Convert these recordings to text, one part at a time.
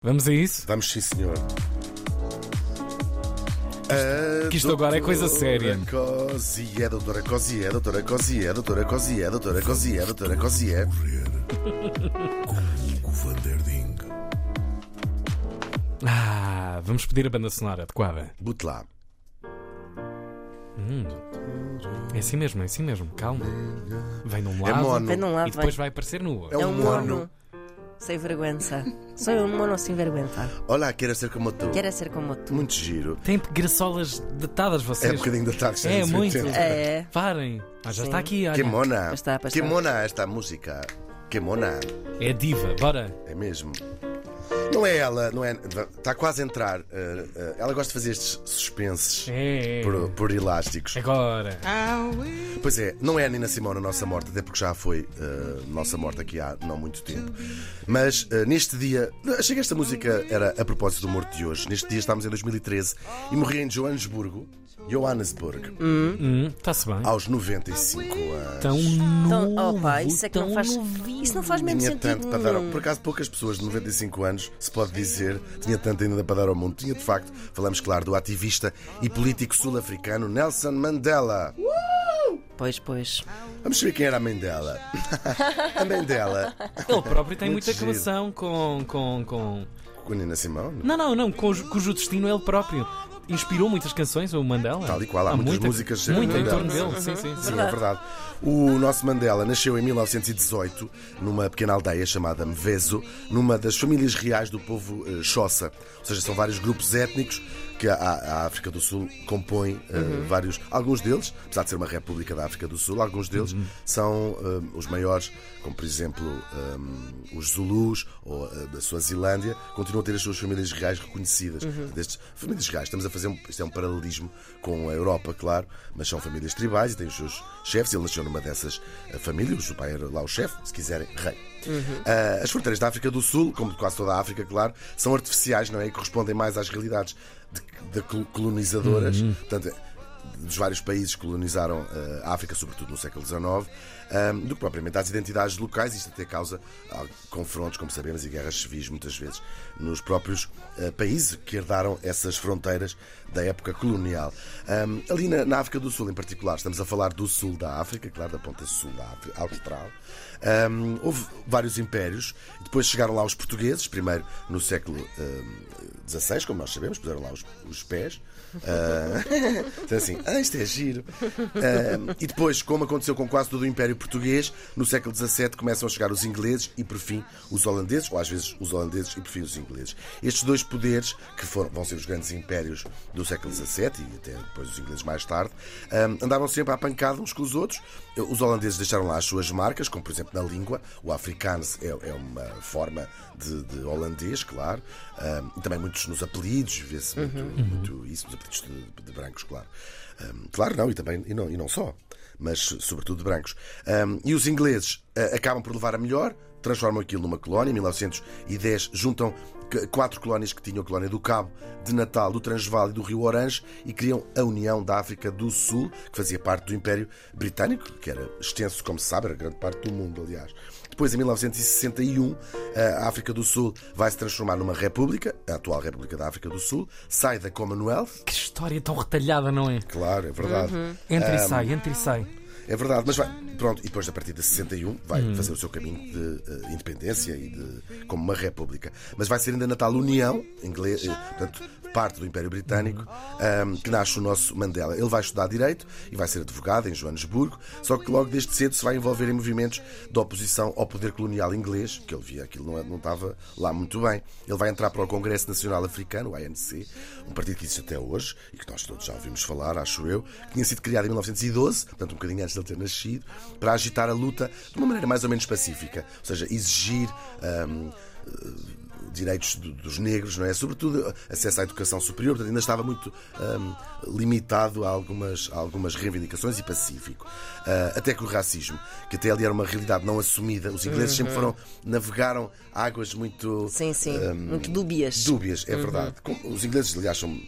Vamos a isso? Vamos sim, senhor. Que isto agora é coisa séria. Cosié, doutora Cosié, doutora Cosié, doutora Cosié, doutora Cosié, doutora Cosié. Com o Vanderding. Ah, vamos pedir a banda sonora adequada. Bote lá. É assim mesmo, é assim mesmo. Calma. Vem num É lado mono. Vem num lado, e depois vai aparecer no outro. É É um um mono. Sem vergüenza. Sou um mono sem vergüenza. Olá, quero ser como tu. Quero ser como tu. Muito giro. Tem graçolas datadas É vocês. um bocadinho da tarde. É, muito. É. Parem. Ah, já Sim. está aqui, olha. Que mona. Pois está, pois Que está. mona esta música. Que mona. É diva, bora. É mesmo. Não é ela, não é. Está quase a entrar. eh, eh, ela gosta de fazer estes suspenses É. por, por elásticos. Agora. Pois é, não é a Nina Simone a nossa morte, até porque já foi eh, nossa morte aqui há não muito tempo. Mas neste dia, achei que esta música era a propósito do morto de hoje. Neste dia estávamos em 2013 e morri em Johannesburgo, Johannesburg, Hum, Está-se bem. aos 95 anos. Tão Então, novo. opa, isso é que não tão faz. novinho. Isso não faz mesmo Tinha sentido. tanto para dar. Por acaso, poucas pessoas de 95 anos, se pode dizer, tinha tanto ainda para dar ao mundo. Tinha de facto, falamos, claro, do ativista e político sul-africano Nelson Mandela. Pois, pois. Vamos saber quem era a mãe dela. a mãe dela, Ele próprio tem Muito muita giro. relação com. com, com... com a Nina Simone. Não, não, não, cujo, cujo destino é ele próprio. Inspirou muitas canções, o Mandela. Tal e qual, há muitas muita, músicas Muito em torno dele, sim, sim. sim. Sim, é verdade. O nosso Mandela nasceu em 1918 numa pequena aldeia chamada Mvezo, numa das famílias reais do povo eh, Xhosa. Ou seja, são vários grupos étnicos que a, a África do Sul compõe eh, Uhum. vários. Alguns deles, apesar de ser uma república da África do Sul, alguns deles Uhum. são eh, os maiores, como por exemplo eh, os Zulus ou eh, da Suazilândia, continuam a ter as suas famílias reais reconhecidas. Uhum. Destes, famílias reais, estamos a fazer um, isto é um paralelismo com a Europa, claro, mas são famílias tribais e têm os seus chefes. Ele nasceu numa dessas famílias, o pai era lá o chefe, se quiserem, rei. Ah, as fronteiras da África do Sul, como de quase toda a África, claro, são artificiais, não é? E correspondem mais às realidades de, de col- colonizadoras. Portanto, dos vários países que colonizaram eh, a África, sobretudo no século XIX, ahm, do que propriamente às identidades locais. Isto até causa ah, confrontos, como sabemos, e guerras civis, muitas vezes, nos próprios eh, países que herdaram essas fronteiras da época colonial. Ahm, ali na, África do Sul, em particular, estamos a falar do sul da África, claro, da ponta sul da África Austral. Ahm, houve vários impérios, depois chegaram lá os portugueses, primeiro no século XVI, como nós sabemos, puseram lá os, os pés. Ah, então assim, ah, isto é giro. Ah, e depois, como aconteceu com quase todo o Império Português, no século XVII começam a chegar os ingleses e, por fim, os holandeses, ou às vezes os holandeses e, por fim, os ingleses. Estes dois poderes, que foram, vão ser os grandes impérios do século XVII e até depois os ingleses mais tarde, ah, andavam sempre à pancada uns com os outros. Os holandeses deixaram lá as suas marcas, como por exemplo na língua. O afrikaans é, é uma forma de, de holandês, claro. E também muitos nos apelidos, vê-se muito, muito isso, nos apelidos de, de brancos, claro. Ah, claro, não, e também, e não, e não só, mas sobretudo de brancos. Ah, e os ingleses ah, acabam por levar a melhor, transformam aquilo numa colónia. Em 1910 juntam qu- quatro colónias que tinham a colónia do Cabo, de Natal, do Transvaal e do Rio Orange e criam a União da África do Sul, que fazia parte do Império Britânico, que era extenso, como se sabe, era grande parte do mundo, aliás. Depois, em 1961, a África do Sul vai se transformar numa república, a atual República da África do Sul, sai da Commonwealth, Que história tão retalhada, não é? claro, é verdade. Entra Ah, e sai, entra e sai. É verdade, mas vai, pronto, e depois a partir de 61 vai fazer o seu caminho de eh, independência e de como uma república. Mas vai ser ainda na tal União, inglês, eh, portanto, parte do Império Britânico, ahm, que nasce o nosso Mandela. Ele vai estudar Direito e vai ser advogado em Joanesburgo, só que logo desde cedo se vai envolver em movimentos de oposição ao poder colonial inglês, que ele via aquilo não, não estava lá muito bem. Ele vai entrar para o Congresso Nacional Africano, o ANC, um partido que existe até hoje e que nós todos já ouvimos falar, acho eu, que tinha sido criado em 1912, portanto um bocadinho antes de ele ter nascido, para agitar a luta de uma maneira mais ou menos pacífica, ou seja, exigir. ahm, direitos do- dos negros, não é? Sobretudo acesso à educação superior, portanto, ainda estava muito hum, limitado a algumas, a algumas reivindicações e pacífico. Ah, até que o racismo, que até ali era uma realidade não assumida, os ingleses sempre foram, navegaram águas muito Sim, sim. hum, Muito dúbias. dúbias, é verdade. Como Os ingleses, aliás, são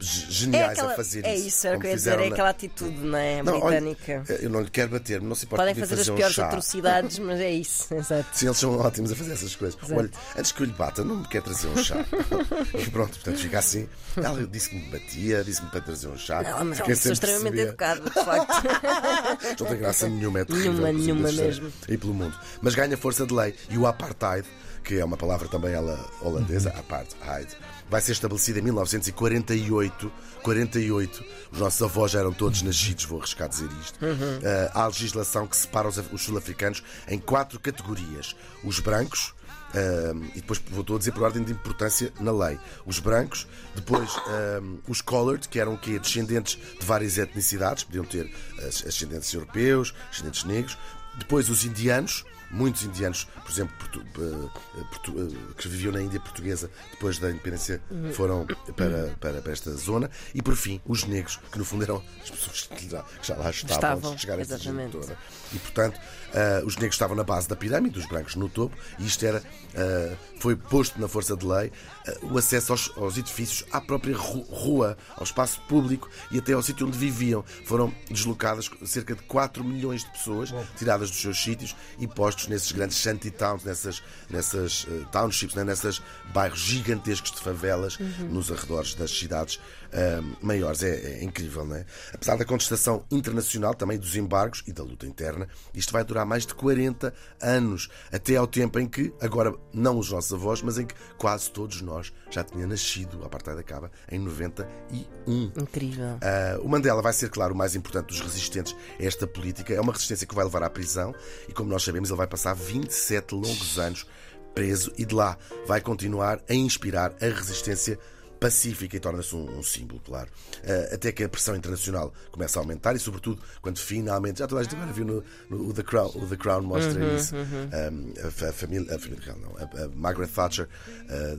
geniais aquela, a fazer é isso. isso, era o que eu ia dizer, é na- aquela atitude, não é? Não, olha, Britânica. eu não lhe quero bater, não se importa Podem de fazer as fazer um piores chá. atrocidades, mas é isso, exato. Sim, eles são ótimos a fazer essas coisas. Olha, antes que eu lhe bata, não me quer trazer um chá. e pronto, portanto, fica assim. Ela disse que me batia, disse-me para trazer um chá. Não, mas é pessoa sem extremamente perceber. educada, de facto. Não tem graça nenhuma, é terrível. Nenhuma, nenhuma mesmo. Aí pelo mundo. Mas ganha força de lei e o apartheid, que é uma palavra também ela holandesa, apartheid, vai ser estabelecido em 1948. 48. Os nossos avós já eram todos nascidos, vou arriscar dizer isto. Ah, há legislação que separa os, os sul-africanos em quatro categorias: os brancos. ah, e depois voltou a dizer por ordem de importância na lei. Os brancos, depois ah, os colored, que eram o quê? descendentes de várias etnicidades, podiam ter as- ascendentes europeus, ascendentes negros, depois os indianos, muitos indianos, por exemplo, portu- eh, portu- eh, que viviam na Índia portuguesa depois da independência, foram para, para, para esta zona, e por fim os negros, que no fundo eram as pessoas que já, que já lá estavam, Estavam, antes de chegar a esta gente toda. E portanto, eh, os negros estavam na base da pirâmide, os brancos no topo, e isto era, eh, foi posto na força de lei eh, o acesso aos, aos edifícios, à própria ru- rua, ao espaço público e até ao sítio onde viviam. Foram deslocadas cerca de 4 milhões de pessoas, tiradas dos seus sítios e nesses grandes shanty towns, nessas, nessas eh, townships, né, nessas bairros gigantescos de favelas nos arredores das cidades eh, maiores. É, é incrível, não é? Apesar da contestação internacional, também dos embargos e da luta interna, isto vai durar mais de 40 anos, até ao tempo em que, agora não os nossos avós, mas em que quase todos nós já tinha nascido. A apartheid acaba em 91. Incrível. Ah, o Mandela vai ser, claro, o mais importante dos resistentes a esta política. É uma resistência que vai levar à prisão e, como nós sabemos, ele vai passar 27 longos anos preso e de lá vai continuar a inspirar a resistência pacífica e torna-se um, um símbolo, claro. Ah, até que a pressão internacional começa a aumentar e, sobretudo, quando finalmente. Já toda a gente agora viu no, no- o The Crown, o The Crown mostra isso. Ah, a, fa- a família, a família real, não, a, a Margaret Thatcher. ah,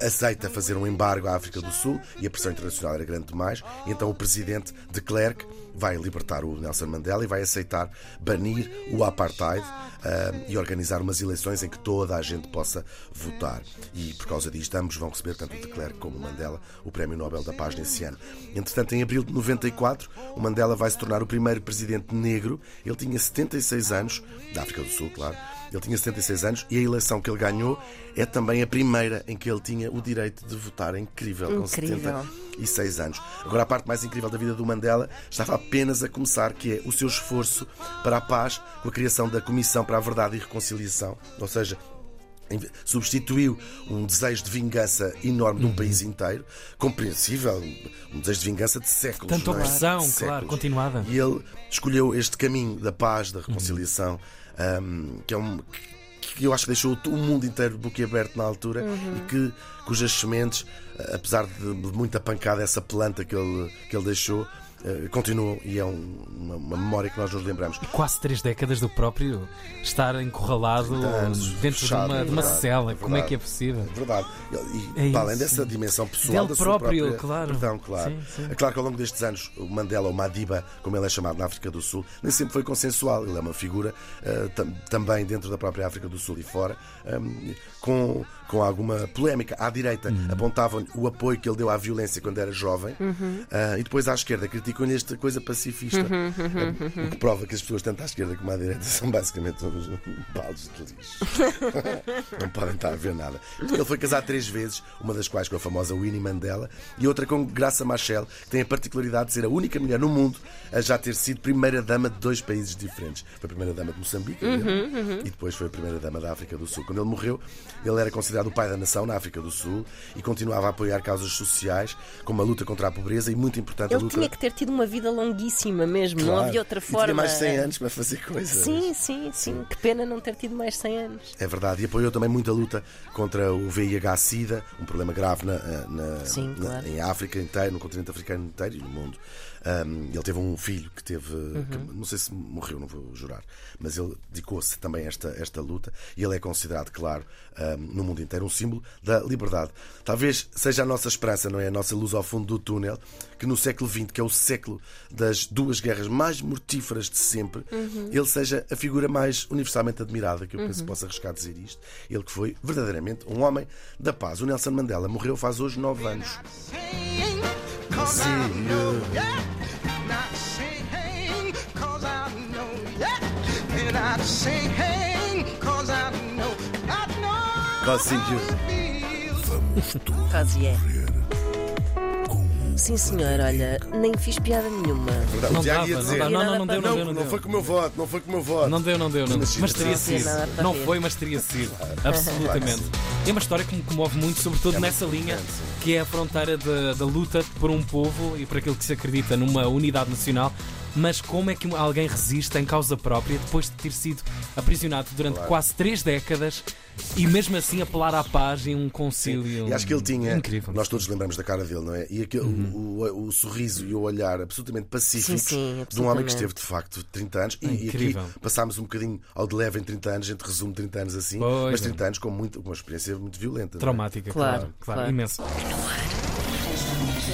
aceita fazer um embargo à África do Sul e a pressão internacional era grande demais. Então o presidente de Klerk vai libertar o Nelson Mandela e vai aceitar banir o apartheid ah, e organizar umas eleições em que toda a gente possa votar. E por causa disto, ambos vão receber, tanto de Klerk como Mandela, o Prémio Nobel da Paz nesse ano. Entretanto, em abril de 94, o Mandela vai se tornar o primeiro presidente negro. Ele tinha 76 anos, da África do Sul, claro. Ele tinha 76 anos e a eleição que ele ganhou é também a primeira em que ele tinha o direito de votar. É incrível, com Incrível. 76 anos. Agora, a parte mais incrível da vida do Mandela estava apenas a começar, que é o seu esforço para a paz com a criação da Comissão para a Verdade e Reconciliação. Ou seja, substituiu um desejo de vingança enorme de Uhum. um país inteiro, compreensível, um desejo de vingança de séculos. Tanta é? opressão, De claro, séculos. continuada. E ele escolheu este caminho da paz, da reconciliação, um, que é um. que eu acho que deixou o mundo inteiro boquiaberto na altura e que, cujas sementes, apesar de de muita pancada, essa planta que ele, que ele deixou, eh, continuam e é um- uma, uma memória que nós nos lembramos. Quase três décadas do próprio estar encurralado anos, dentro fechado, de uma, de uma verdade, cela. é Como é que é verdade. possível? É verdade. E, É para além dessa dimensão pessoal Dele da próprio, própria claro. Perdão, claro. Sim, sim. É claro que ao longo destes anos o Mandela, ou Madiba, como ele é chamado na África do Sul, nem sempre foi consensual. Ele é uma figura eh, tam- também dentro da própria África do Sul e fora, ehm, com, com alguma polémica. À direita Uhum. apontavam o apoio que ele deu à violência quando era jovem, eh, e depois à esquerda criticam-lhe esta coisa pacifista. Uhum, Eh, o que prova que as pessoas, tanto à esquerda como à direita, são basicamente uns baldes de lixo. não podem estar a ver nada. Ele foi casado três vezes, uma das quais com a famosa Winnie Mandela e outra com Graça Machel, que tem a particularidade de ser a única mulher no mundo a já ter sido primeira-dama de dois países diferentes. Foi a primeira-dama de Moçambique ele, e depois foi a primeira-dama da África do Sul. Quando ele morreu, ele era considerado o pai da nação na África do Sul e continuava a apoiar causas sociais, como a luta contra a pobreza e, muito importante, a Ele luta. tinha que ter tido uma vida longuíssima mesmo, não Claro. havia outra E forma. Tinha mais de 100 anos para fazer coisas. Sim, sim, sim. Que pena não ter tido mais 100 anos. É verdade, e apoiou também muita luta contra o VIH-Sida, um problema grave na, na- Sim, na- claro. em África inteira, no continente africano inteiro e no mundo. Um, ele teve um filho que teve, Uhum. que não sei se morreu, não vou jurar, mas ele dedicou-se também a esta, esta luta e ele é considerado, claro, um, no mundo inteiro, um símbolo da liberdade. Talvez seja a nossa esperança, não é? A nossa luz ao fundo do túnel, que no século XX, que é o século das duas guerras mais mortíferas de sempre, Uhum. ele seja a figura mais universalmente admirada, que eu Uhum. penso que possa arriscar dizer isto. Ele que foi verdadeiramente um homem da paz. O Nelson Mandela morreu faz hoje nove anos. Saying cause I See know, Sim, senhor, olha, nem fiz piada nenhuma. Não o Tiago dava, ia não dizer. dava. Não, não, não deu, não Não, deu, não não deu. foi com o meu voto, não foi com o meu voto. Não deu, não deu, não deu. Mas teria não sido. Não foi, mas teria sido. Absolutamente. É uma história que me comove muito, sobretudo É muito nessa linha, que é a fronteira da, da luta por um povo e por aquilo que se acredita numa unidade nacional. Mas como é que alguém resiste em causa própria depois de ter sido aprisionado durante Claro. quase três décadas e mesmo assim apelar à paz e um concílio? E acho que ele tinha. Incrível. Nós todos lembramos da cara dele, não é? E aquele, o, o, o sorriso e o olhar absolutamente pacífico Sim, sim, de um homem que absolutamente. esteve de facto 30 anos. E, e aqui Incrível. passámos um bocadinho ao de leve em 30 anos, a gente resume 30 anos assim, Pois mas é. 30 anos com, muito, com uma experiência muito violenta. é? Traumática, Claro, claro, claro, claro. imenso. Ar,